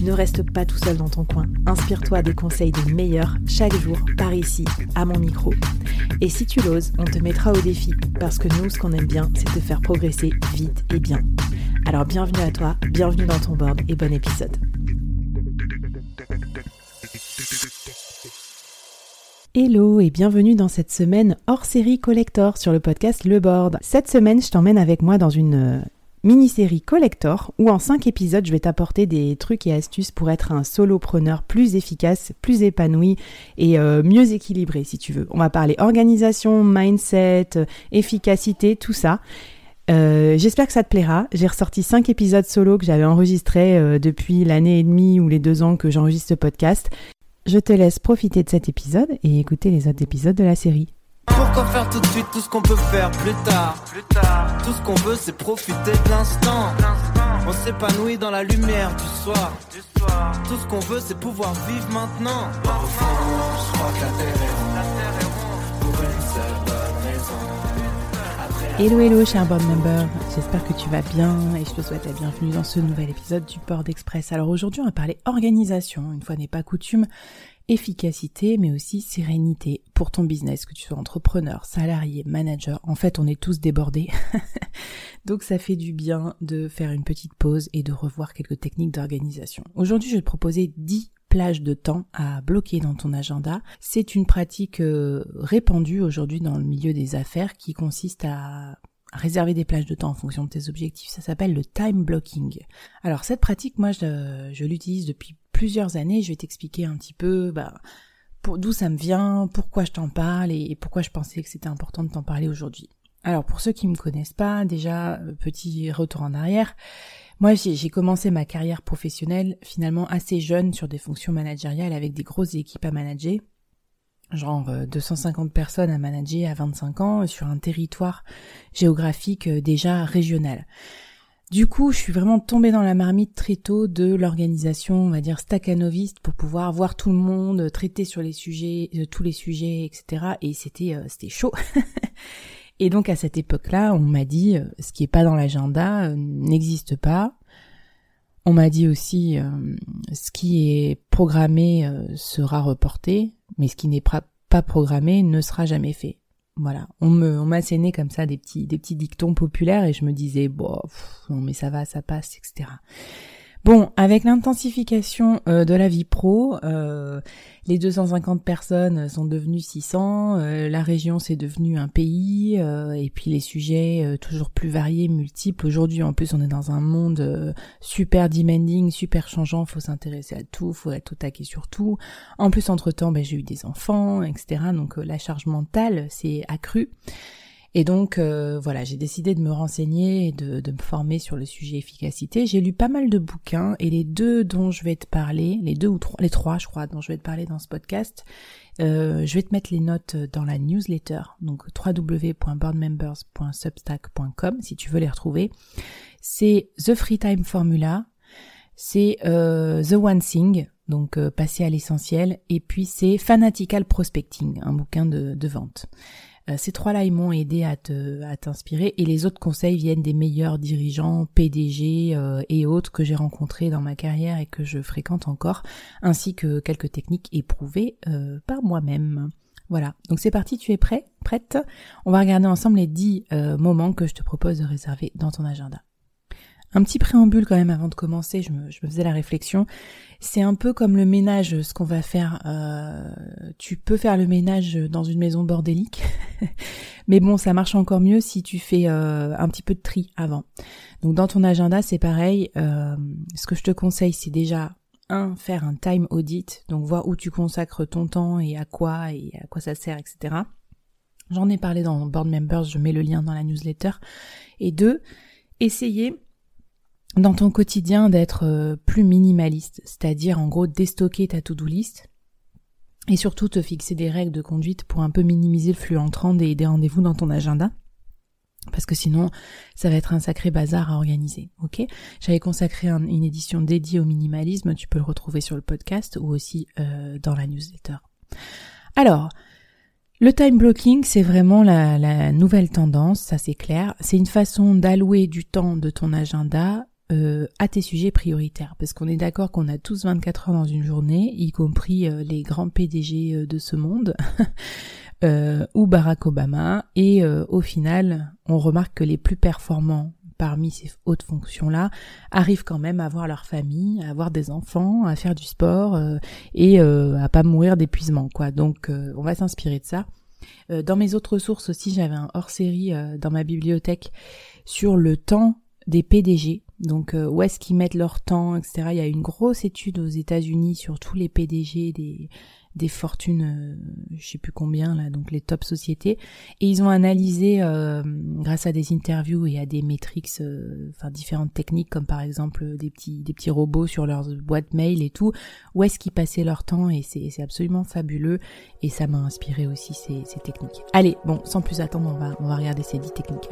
Ne reste pas tout seul dans ton coin. Inspire-toi des conseils des meilleurs chaque jour par ici, à mon micro. Et si tu l'oses, on te mettra au défi parce que nous, ce qu'on aime bien, c'est te faire progresser vite et bien. Alors bienvenue à toi, bienvenue dans ton board et bon épisode. Hello et bienvenue dans cette semaine hors série collector sur le podcast Le Board. Cette semaine, je t'emmène avec moi dans une euh, mini-série collector où en 5 épisodes je vais t'apporter des trucs et astuces pour être un solopreneur plus efficace, plus épanoui et euh, mieux équilibré si tu veux. On va parler organisation, mindset, euh, efficacité, tout ça. Euh, j'espère que ça te plaira. J'ai ressorti 5 épisodes solo que j'avais enregistrés depuis l'année et demie ou les deux ans que j'enregistre ce podcast. Je te laisse profiter de cet épisode et écouter les autres épisodes de la série. Pourquoi faire tout de suite tout ce qu'on peut faire plus tard Plus tard. Tout ce qu'on veut c'est profiter de l'instant. On s'épanouit dans la lumière du soir. Du soir. Tout ce qu'on veut c'est pouvoir vivre maintenant. Au fond, je crois que la terre est ronde. La terre est ronde. Pour une seule bonne raison. Hello hello cher board member, j'espère que tu vas bien et je te souhaite la bienvenue dans ce nouvel épisode du Board Express. Alors aujourd'hui on va parler organisation, une fois n'est pas coutume, efficacité, mais aussi sérénité pour ton business, que tu sois entrepreneur, salarié, manager. En fait, on est tous débordés. Donc ça fait du bien de faire une petite pause et de revoir quelques techniques d'organisation. Aujourd'hui, je vais te proposer 10 plages de temps à bloquer dans ton agenda. C'est une pratique euh, répandue aujourd'hui dans le milieu des affaires qui consiste à réserver des plages de temps en fonction de tes objectifs. Ça s'appelle le time blocking. Alors cette pratique, moi, je, l'utilise depuis plusieurs années. Je vais t'expliquer un petit peu bah, d'où ça me vient, pourquoi je t'en parle et, pourquoi je pensais que c'était important de t'en parler aujourd'hui. Alors pour ceux qui me connaissent pas, déjà euh, petit retour en arrière. Moi, j'ai commencé ma carrière professionnelle finalement assez jeune sur des fonctions managériales avec des grosses équipes à manager genre 250 euh, personnes à manager à 25 ans sur un territoire géographique euh, déjà régional. Du coup, je suis vraiment tombée dans la marmite très tôt de l'organisation, on va dire staccanoviste, pour pouvoir voir tout le monde, traiter sur les sujets, euh, tous les sujets, etc. Et c'était c'était chaud. et donc à cette époque-là, on m'a dit ce qui est pas dans l'agenda n'existe pas. On m'a dit aussi ce qui est programmé sera reporté mais ce qui n'est pas programmé ne sera jamais fait. Voilà, on m'a asséné comme ça des petits, des petits dictons populaires et je me disais, bon, non mais ça va, ça passe, etc. Bon, avec l'intensification euh, de la vie pro, euh, les 250 personnes sont devenues 600, euh, la région c'est devenu un pays, et puis les sujets toujours plus variés, multiples. Aujourd'hui, en plus, on est dans un monde super demanding, super changeant. Faut s'intéresser à tout, faut être au taquet sur tout. En plus, entre temps, ben, j'ai eu des enfants, etc. Donc la charge mentale s'est accrue. Et donc euh, voilà, j'ai décidé de me renseigner et de, me former sur le sujet efficacité. J'ai lu pas mal de bouquins et les deux dont je vais te parler, les deux ou trois, les trois je crois dont je vais te parler dans ce podcast, euh, je vais te mettre les notes dans la newsletter, donc www.boardmembers.substack.com si tu veux les retrouver. C'est The Free Time Formula, c'est euh, The One Thing, donc passer à l'essentiel, et puis c'est Fanatical Prospecting, un bouquin de, de vente. Euh, ces trois-là, ils m'ont aidé à te, à t'inspirer. Et les autres conseils viennent des meilleurs dirigeants, PDG euh, et autres que j'ai rencontrés dans ma carrière et que je fréquente encore, ainsi que quelques techniques éprouvées euh, par moi-même. Voilà, donc c'est parti, tu es prêt? Prête? On va regarder ensemble les 10 moments que je te propose de réserver dans ton agenda. Un petit préambule quand même avant de commencer, je me, faisais la réflexion. C'est un peu comme le ménage, ce qu'on va faire. Euh, tu peux faire le ménage dans une maison bordélique, mais bon, ça marche encore mieux si tu fais euh, un petit peu de tri avant. Donc dans ton agenda, c'est pareil. Euh, ce que je te conseille, c'est déjà un faire un time audit, donc voir où tu consacres ton temps et à quoi et à quoi ça sert, etc. J'en ai parlé dans Board Members, je mets le lien dans la newsletter. Et deux, essayer dans ton quotidien d'être euh, plus minimaliste, c'est-à-dire en gros déstocker ta to-do list et surtout te fixer des règles de conduite pour un peu minimiser le flux entrant des, des rendez-vous dans ton agenda. parce que sinon ça va être un sacré bazar à organiser. Ok? J'avais consacré une édition dédiée au minimalisme, tu peux le retrouver sur le podcast ou aussi euh, dans la newsletter. Alors, le time blocking, c'est vraiment la, la, nouvelle tendance, ça c'est clair. C'est une façon d'allouer du temps de ton agenda euh, à tes sujets prioritaires. Parce qu'on est d'accord qu'on a tous 24 heures dans une journée, y compris euh, les grands PDG euh, de ce monde. Ou Barack Obama, et au final, on remarque que les plus performants parmi ces hautes fonctions-là arrivent quand même à avoir leur famille, à avoir des enfants, à faire du sport et à pas mourir d'épuisement, quoi. Donc, on va s'inspirer de ça. dans mes autres sources aussi, j'avais un hors-série dans ma bibliothèque sur le temps des PDG. Donc où est-ce qu'ils mettent leur temps, etc. Il y a une grosse étude aux États-Unis sur tous les PDG des des fortunes, euh, je sais plus combien là, donc les top sociétés, et ils ont analysé euh, grâce à des interviews et à des métriques, euh, enfin différentes techniques comme par exemple des petits des petits robots sur leurs boîtes mail et tout, où est-ce qu'ils passaient leur temps et c'est c'est absolument fabuleux et ça m'a inspiré aussi ces, ces techniques. Allez, bon, sans plus attendre, on va on va regarder ces 10 techniques.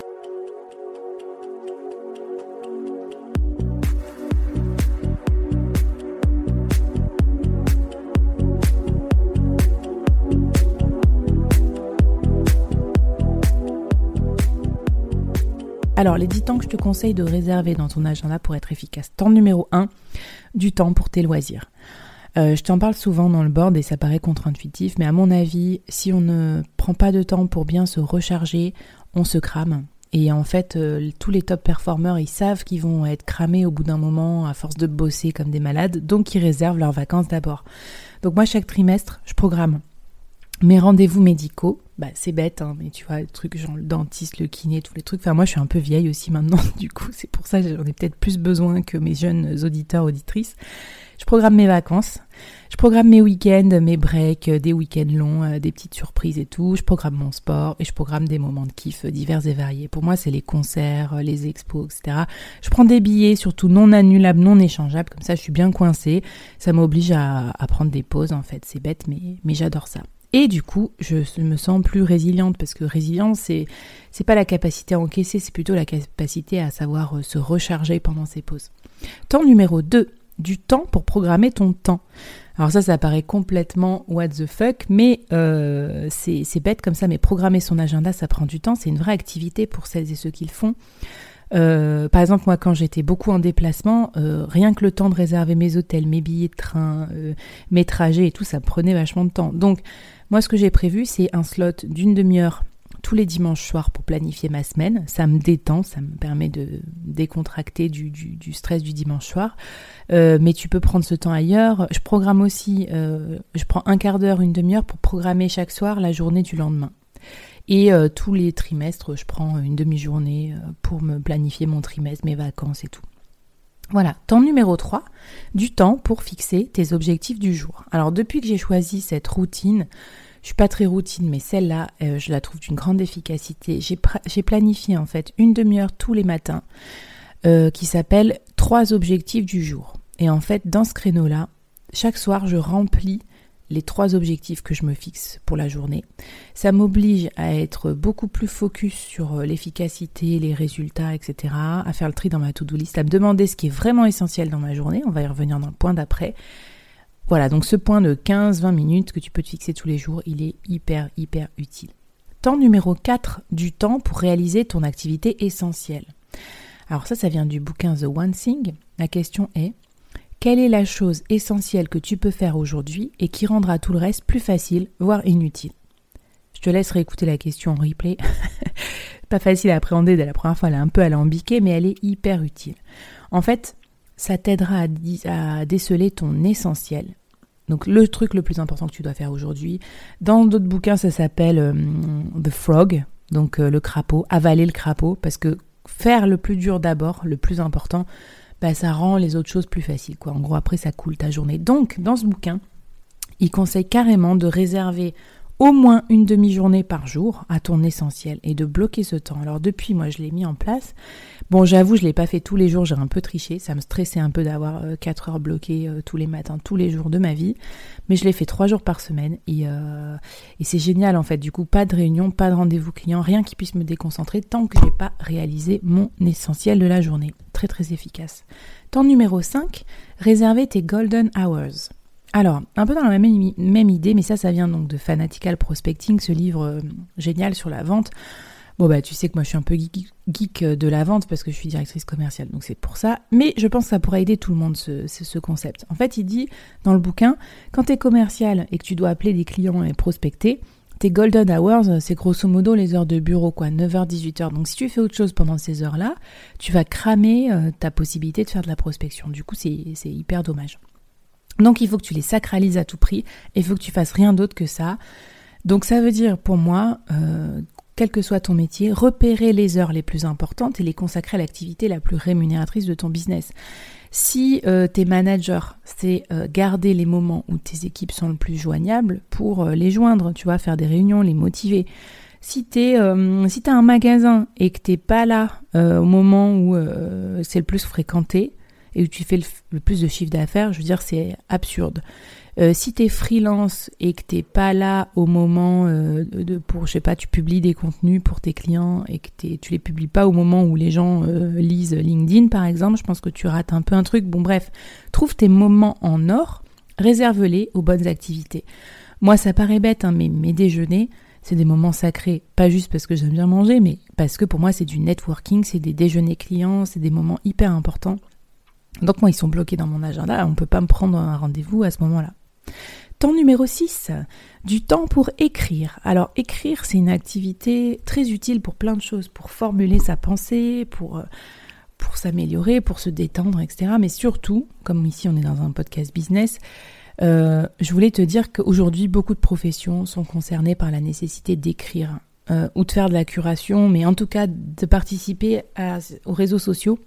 Alors, les 10 temps que je te conseille de réserver dans ton agenda pour être efficace. Temps numéro 1, du temps pour tes loisirs. Euh, je t'en parle souvent dans le board et ça paraît contre-intuitif, mais à mon avis, si on ne prend pas de temps pour bien se recharger, on se crame. Et en fait, euh, tous les top performers, ils savent qu'ils vont être cramés au bout d'un moment à force de bosser comme des malades, donc ils réservent leurs vacances d'abord. Donc moi, chaque trimestre, je programme mes rendez-vous médicaux, bah c'est bête, hein, mais tu vois, le truc genre le dentiste, le kiné, tous les trucs. Enfin, moi, je suis un peu vieille aussi maintenant, du coup, c'est pour ça que j'en ai peut-être plus besoin que mes jeunes auditeurs, auditrices. Je programme mes vacances, je programme mes week-ends, mes breaks, euh, des week-ends longs, euh, des petites surprises et tout. Je programme mon sport et je programme des moments de kiff divers et variés. Pour moi, c'est les concerts, euh, les expos, etc. Je prends des billets, surtout non annulables, non échangeables. Comme ça, je suis bien coincée. Ça m'oblige à, à prendre des pauses, en fait. C'est bête, mais, mais j'adore ça. Et du coup, je me sens plus résiliente parce que résilience, c'est c'est pas la capacité à encaisser, c'est plutôt la capacité à savoir euh, se recharger pendant ses pauses. Temps numéro 2, du temps pour programmer ton temps. Alors ça, ça paraît complètement what the fuck, mais euh, c'est bête comme ça, mais programmer son agenda, ça prend du temps, c'est une vraie activité pour celles et ceux qui le font. Euh, par exemple, moi, quand j'étais beaucoup en déplacement, rien que le temps de réserver mes hôtels, mes billets de train, mes trajets et tout, ça prenait vachement de temps. Donc, moi, ce que j'ai prévu, c'est un slot d'une demi-heure tous les dimanches soirs pour planifier ma semaine. Ça me détend, ça me permet de décontracter du, stress du dimanche soir. mais tu peux prendre ce temps ailleurs. Je programme aussi, je prends un quart d'heure, une demi-heure pour programmer chaque soir la journée du lendemain. Et euh, tous les trimestres, je prends une demi-journée euh, pour me planifier mon trimestre, mes vacances et tout. Voilà, temps numéro 3, du temps pour fixer tes objectifs du jour. Alors depuis que j'ai choisi cette routine, je suis pas très routine, mais celle-là, euh, je la trouve d'une grande efficacité. J'ai planifié en fait une demi-heure tous les matins qui s'appelle trois objectifs du jour. Et en fait, dans ce créneau-là, chaque soir, je remplis les trois objectifs que je me fixe pour la journée. Ça m'oblige à être beaucoup plus focus sur euh, l'efficacité, les résultats, etc., à faire le tri dans ma to-do list, à me demander ce qui est vraiment essentiel dans ma journée. On va y revenir dans le point d'après. Voilà, donc ce point de 15-20 minutes que tu peux te fixer tous les jours, il est hyper, hyper utile. Temps numéro 4 du temps pour réaliser ton activité essentielle. Alors ça, ça vient du bouquin The One Thing. La question est, quelle est la chose essentielle que tu peux faire aujourd'hui et qui rendra tout le reste plus facile, voire inutile? Je te laisse réécouter la question en replay. Pas facile à appréhender dès la première fois, elle est un peu alambiquée, mais elle est hyper utile. En fait, ça t'aidera à, déceler ton essentiel. Donc le truc le plus important que tu dois faire aujourd'hui. Dans d'autres bouquins, ça s'appelle euh, The Frog, donc euh, le crapaud, avaler le crapaud, parce que faire le plus dur d'abord, le plus important, bah, ça rend les autres choses plus faciles. Quoi. En gros, après, ça coule ta journée. Donc, dans ce bouquin, il conseille carrément de réserver au moins une demi-journée par jour à ton essentiel et de bloquer ce temps. Alors depuis, moi, je l'ai mis en place. Bon, j'avoue, je l'ai pas fait tous les jours, j'ai un peu triché. Ça me stressait un peu d'avoir 4 euh, heures bloquées euh, tous les matins, tous les jours de ma vie. Mais je l'ai fait 3 jours par semaine et, euh, et c'est génial en fait. Du coup, pas de réunion, pas de rendez-vous client, rien qui puisse me déconcentrer tant que j'ai pas réalisé mon essentiel de la journée. Très très efficace. Temps numéro 5, réserver tes golden hours. Alors, un peu dans la même, idée, mais ça, ça vient donc de Fanatical Prospecting, ce livre euh, génial sur la vente. Bon, bah, tu sais que moi, je suis un peu geek, de la vente parce que je suis directrice commerciale, donc c'est pour ça. Mais je pense que ça pourrait aider tout le monde, ce, ce concept. En fait, il dit dans le bouquin, quand tu es commercial et que tu dois appeler des clients et prospecter, tes golden hours, c'est grosso modo les heures de bureau, quoi, 9h, 18h. Donc si tu fais autre chose pendant ces heures-là, tu vas cramer euh, ta possibilité de faire de la prospection. Du coup, c'est hyper dommage. Donc il faut que tu les sacralises à tout prix et il faut que tu fasses rien d'autre que ça. Donc ça veut dire pour moi, euh, quel que soit ton métier, repérer les heures les plus importantes et les consacrer à l'activité la plus rémunératrice de ton business. Si euh, tes managers, c'est euh, garder les moments où tes équipes sont le plus joignables pour les joindre, tu vois, faire des réunions, les motiver. Si t'es un magasin et que t'es pas là au moment où c'est le plus fréquenté, et où tu fais le, plus de chiffre d'affaires, je veux dire, c'est absurde. Euh, si tu es freelance et que t'es pas là au moment euh, de pour je sais pas tu publies des contenus pour tes clients et que tu les publies pas au moment où les gens euh, lisent LinkedIn par exemple, je pense que tu rates un peu un truc. Bon bref, trouve tes moments en or, réserve-les aux bonnes activités. Moi ça paraît bête hein, mais mes déjeuners c'est des moments sacrés, pas juste parce que j'aime bien manger, mais parce que pour moi c'est du networking, c'est des déjeuners clients, c'est des moments hyper importants. Donc moi, ils sont bloqués dans mon agenda, on ne peut pas me prendre un rendez-vous à ce moment-là. Temps numéro 6, du temps pour écrire. Alors écrire, c'est une activité très utile pour plein de choses, pour formuler sa pensée, pour, euh, s'améliorer, pour se détendre, etc. Mais surtout, comme ici on est dans un podcast business, euh, je voulais te dire qu'aujourd'hui, beaucoup de professions sont concernées par la nécessité d'écrire euh, ou de faire de la curation, mais en tout cas de participer aux réseaux sociaux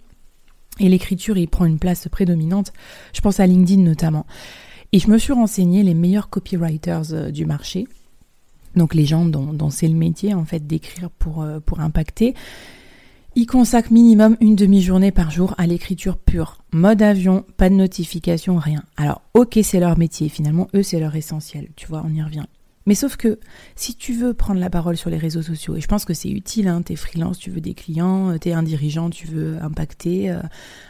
et l'écriture, il prend une place prédominante. Je pense à LinkedIn notamment. Et je me suis renseigné les meilleurs copywriters euh, du marché. Donc les gens dont, c'est le métier en fait d'écrire pour, euh, pour impacter. Ils consacrent minimum une demi-journée par jour à l'écriture pure. Mode avion, pas de notification, rien. Alors ok c'est leur métier, finalement eux c'est leur essentiel, tu vois, on y revient. Mais sauf que si tu veux prendre la parole sur les réseaux sociaux, et je pense que c'est utile, hein, t'es freelance, tu veux des clients, euh, t'es un dirigeant, tu veux impacter euh,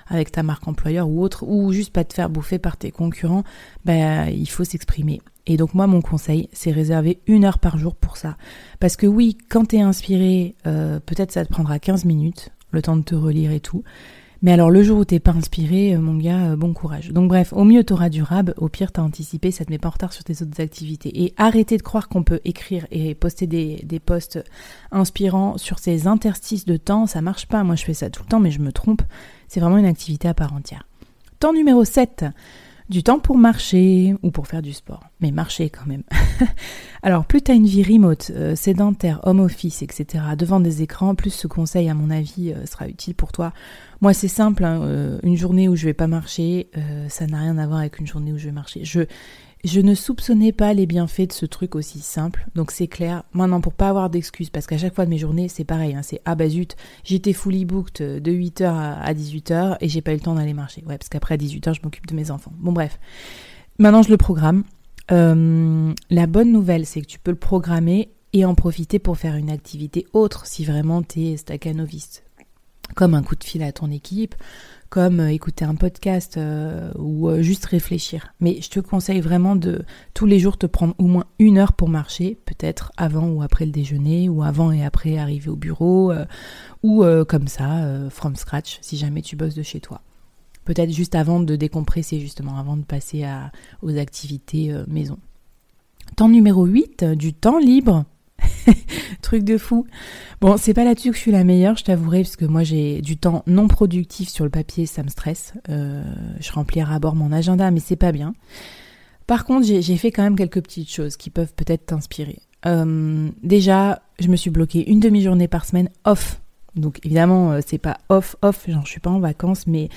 avec ta marque employeur ou autre, ou juste pas te faire bouffer par tes concurrents, ben il faut s'exprimer. Et donc moi mon conseil, c'est réserver une heure par jour pour ça. Parce que oui, quand t'es inspiré, euh, peut-être ça te prendra 15 minutes, le temps de te relire et tout. Mais alors le jour où t'es pas inspiré, euh, mon gars, euh, bon courage. Donc bref, au mieux t'auras du rab, au pire t'as anticipé, ça te met pas en retard sur tes autres activités. Et arrêtez de croire qu'on peut écrire et poster des, posts inspirants sur ces interstices de temps, ça marche pas. Moi je fais ça tout le temps, mais je me trompe. C'est vraiment une activité à part entière. Temps numéro 7 du temps pour marcher ou pour faire du sport. Mais marcher quand même. Alors plus tu as une vie remote, euh, sédentaire, home office, etc. devant des écrans, plus ce conseil à mon avis euh, sera utile pour toi. Moi c'est simple, hein, euh, une journée où je vais pas marcher, ça n'a rien à voir avec une journée où je vais marcher. Je, je ne soupçonnais pas les bienfaits de ce truc aussi simple, donc c'est clair. Maintenant, pour pas avoir d'excuses, parce qu'à chaque fois de mes journées, c'est pareil, hein, c'est ah bah zut, j'étais fully booked de 8h à 18h et j'ai pas eu le temps d'aller marcher. Ouais, parce qu'après à 18h, je m'occupe de mes enfants. Bon, bref. Maintenant, je le programme. Euh, la bonne nouvelle, c'est que tu peux le programmer et en profiter pour faire une activité autre si vraiment t'es staccanoviste. Comme un coup de fil à ton équipe, comme euh, écouter un podcast euh, ou euh, juste réfléchir. Mais je te conseille vraiment de tous les jours te prendre au moins une heure pour marcher, peut-être avant ou après le déjeuner, ou avant et après arriver au bureau, ou comme ça, from scratch, si jamais tu bosses de chez toi. Peut-être juste avant de décompresser, justement, avant de passer à, aux activités maison. Temps numéro 8, du temps libre. Truc de fou. Bon, c'est pas là-dessus que je suis la meilleure, je t'avouerai, parce que moi j'ai du temps non productif sur le papier, ça me stresse. Euh, je remplis à bord mon agenda, mais c'est pas bien. Par contre, j'ai fait quand même quelques petites choses qui peuvent peut-être t'inspirer. Euh, déjà, je me suis bloqué une demi-journée par semaine off. Donc évidemment, euh, c'est pas off off, genre je suis pas en vacances, mais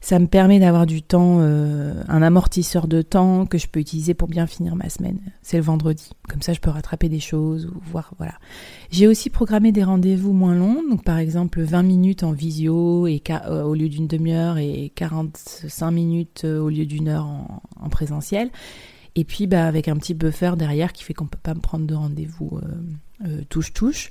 Ça me permet d'avoir du temps, euh, un amortisseur de temps que je peux utiliser pour bien finir ma semaine. C'est le vendredi. Comme ça, je peux rattraper des choses ou voir, voilà. J'ai aussi programmé des rendez-vous moins longs. Donc, par exemple, 20 minutes en visio et euh, au lieu d'une demi-heure et 45 minutes euh, au lieu d'une heure en, présentiel. Et puis, bah, avec un petit buffer derrière qui fait qu'on peut pas me prendre de rendez-vous touche-touche.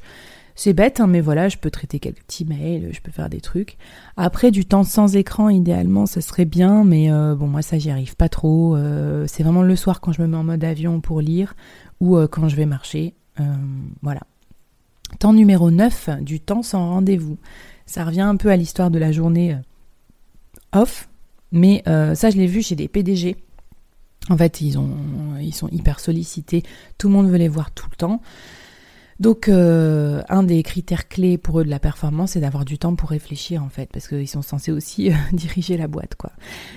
C'est bête, hein, mais voilà, je peux traiter quelques petits mails, je peux faire des trucs. Après, du temps sans écran, idéalement, ce serait bien, mais euh, bon, moi, ça, j'y arrive pas trop. Euh, c'est vraiment le soir quand je me mets en mode avion pour lire ou euh, quand je vais marcher. voilà. Temps numéro 9, du temps sans rendez-vous. Ça revient un peu à l'histoire de la journée off, mais ça, je l'ai vu chez des PDG. En fait, ils sont hyper sollicités. Tout le monde veut les voir tout le temps. Donc, euh, un des critères clés pour eux de la performance, c'est d'avoir du temps pour réfléchir, en fait, parce qu'ils sont censés aussi euh, diriger la boîte, quoi.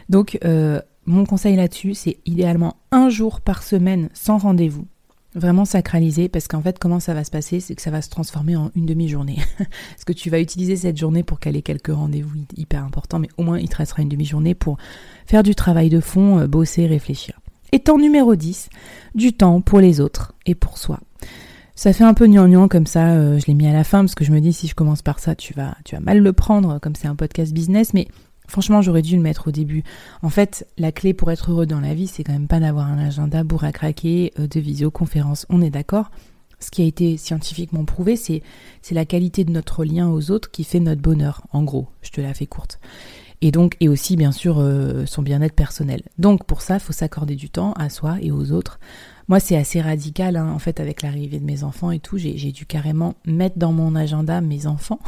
Donc, euh, mon conseil là-dessus, c'est idéalement un jour par semaine sans rendez-vous. Vraiment sacralisé, parce qu'en fait, comment ça va se passer, c'est que ça va se transformer en une demi-journée. parce que tu vas utiliser cette journée pour caler quelques rendez-vous hyper importants, mais au moins, il te restera une demi-journée pour faire du travail de fond, bosser, réfléchir. Et temps numéro 10, du temps pour les autres et pour soi. Ça fait un peu gnangnan comme ça, euh, je l'ai mis à la fin parce que je me dis si je commence par ça, tu vas, tu vas mal le prendre comme c'est un podcast business, mais franchement j'aurais dû le mettre au début. En fait, la clé pour être heureux dans la vie, c'est quand même pas d'avoir un agenda bourre à craquer euh, de visioconférence, on est d'accord ce qui a été scientifiquement prouvé, c'est c'est la qualité de notre lien aux autres qui fait notre bonheur. En gros, je te la fais courte. Et donc, et aussi bien sûr euh, son bien-être personnel. Donc pour ça, faut s'accorder du temps à soi et aux autres moi, c'est assez radical, hein, en fait, avec l'arrivée de mes enfants et tout. J'ai dû carrément mettre dans mon agenda mes enfants.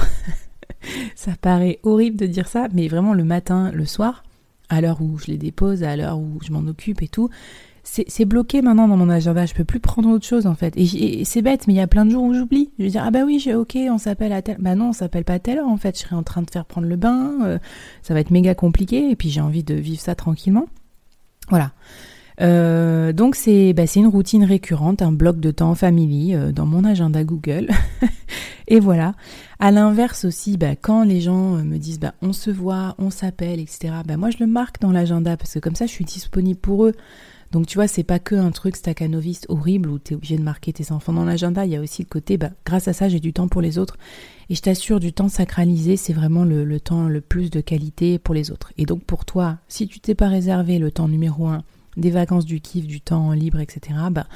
ça paraît horrible de dire ça, mais vraiment le matin, le soir, à l'heure où je les dépose, à l'heure où je m'en occupe et tout, c'est bloqué maintenant dans mon agenda. Je peux plus prendre autre chose en fait. Et, c'est bête, mais il y a plein de jours où j'oublie. Je vais dire ah bah oui, ok, on s'appelle à telle. Bah non, on s'appelle pas à telle heure en fait. Je serai en train de faire prendre le bain. Euh, ça va être méga compliqué. Et puis j'ai envie de vivre ça tranquillement. Voilà. Euh, donc c'est bah, une routine récurrente, un bloc de temps famille euh, dans mon agenda Google. et voilà. À l'inverse aussi, bah, quand les gens me disent bah, on se voit, on s'appelle, etc. Bah, moi je le marque dans l'agenda parce que comme ça je suis disponible pour eux. Donc tu vois, c'est pas que un truc staccanoviste horrible où tu es obligé de marquer tes enfants dans l'agenda, il y a aussi le côté, bah, grâce à ça, j'ai du temps pour les autres. Et je t'assure, du temps sacralisé, c'est vraiment le, temps le plus de qualité pour les autres. Et donc pour toi, si tu t'es pas réservé le temps numéro un des vacances, du kiff, du temps libre, etc., bah,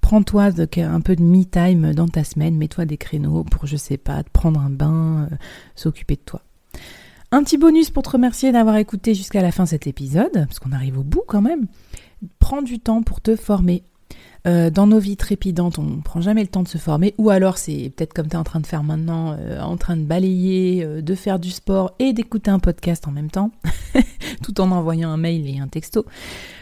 prends-toi un peu de me-time dans ta semaine, mets-toi des créneaux pour, je sais pas, te prendre un bain, euh, s'occuper de toi. Un petit bonus pour te remercier d'avoir écouté jusqu'à la fin cet épisode, parce qu'on arrive au bout quand même. Prends du temps pour te former. Euh, dans nos vies trépidantes, on ne prend jamais le temps de se former, ou alors c'est peut-être comme tu es en train de faire maintenant, euh, en train de balayer, de faire du sport et d'écouter un podcast en même temps, tout en envoyant un mail et un texto.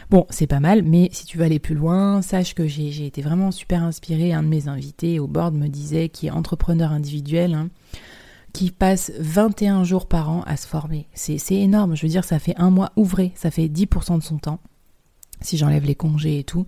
Bon, c'est pas mal, mais si tu veux aller plus loin, sache que j'ai été vraiment super inspirée. Un de mes invités au board me disait, qui est entrepreneur individuel, hein, qui passe 21 jours par an à se former. C'est énorme, je veux dire, ça fait un mois ouvré, ça fait 10% de son temps, si j'enlève les congés et tout.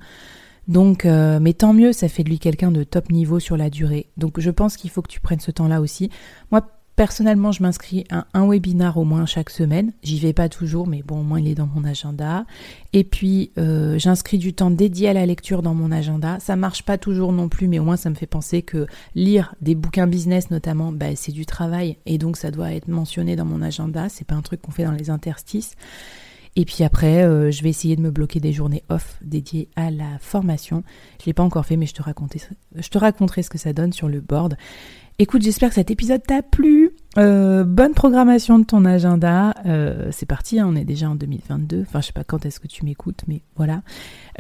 Donc, euh, mais tant mieux, ça fait de lui quelqu'un de top niveau sur la durée. Donc, je pense qu'il faut que tu prennes ce temps-là aussi. Moi, Personnellement, je m'inscris à un webinar au moins chaque semaine. J'y vais pas toujours, mais bon, au moins il est dans mon agenda. Et puis, euh, j'inscris du temps dédié à la lecture dans mon agenda. Ça marche pas toujours non plus, mais au moins ça me fait penser que lire des bouquins business notamment, bah, c'est du travail et donc ça doit être mentionné dans mon agenda. C'est pas un truc qu'on fait dans les interstices. Et puis après, euh, je vais essayer de me bloquer des journées off dédiées à la formation. Je l'ai pas encore fait, mais je te, je te raconterai ce que ça donne sur le board. Écoute, j'espère que cet épisode t'a plu. Euh, bonne programmation de ton agenda. Euh, c'est parti, hein, on est déjà en 2022. Enfin, je sais pas quand est-ce que tu m'écoutes, mais voilà.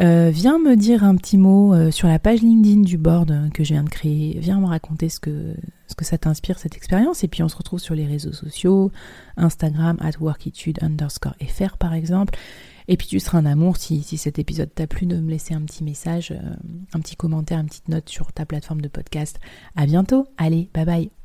Euh, viens me dire un petit mot sur la page LinkedIn du board que je viens de créer. Viens me raconter ce que, ce que ça t'inspire, cette expérience. Et puis, on se retrouve sur les réseaux sociaux, Instagram, at workitude underscore fr, par exemple. Et puis tu seras un amour si, si cet épisode t'a plu de me laisser un petit message, un petit commentaire, une petite note sur ta plateforme de podcast. À bientôt. Allez, bye bye.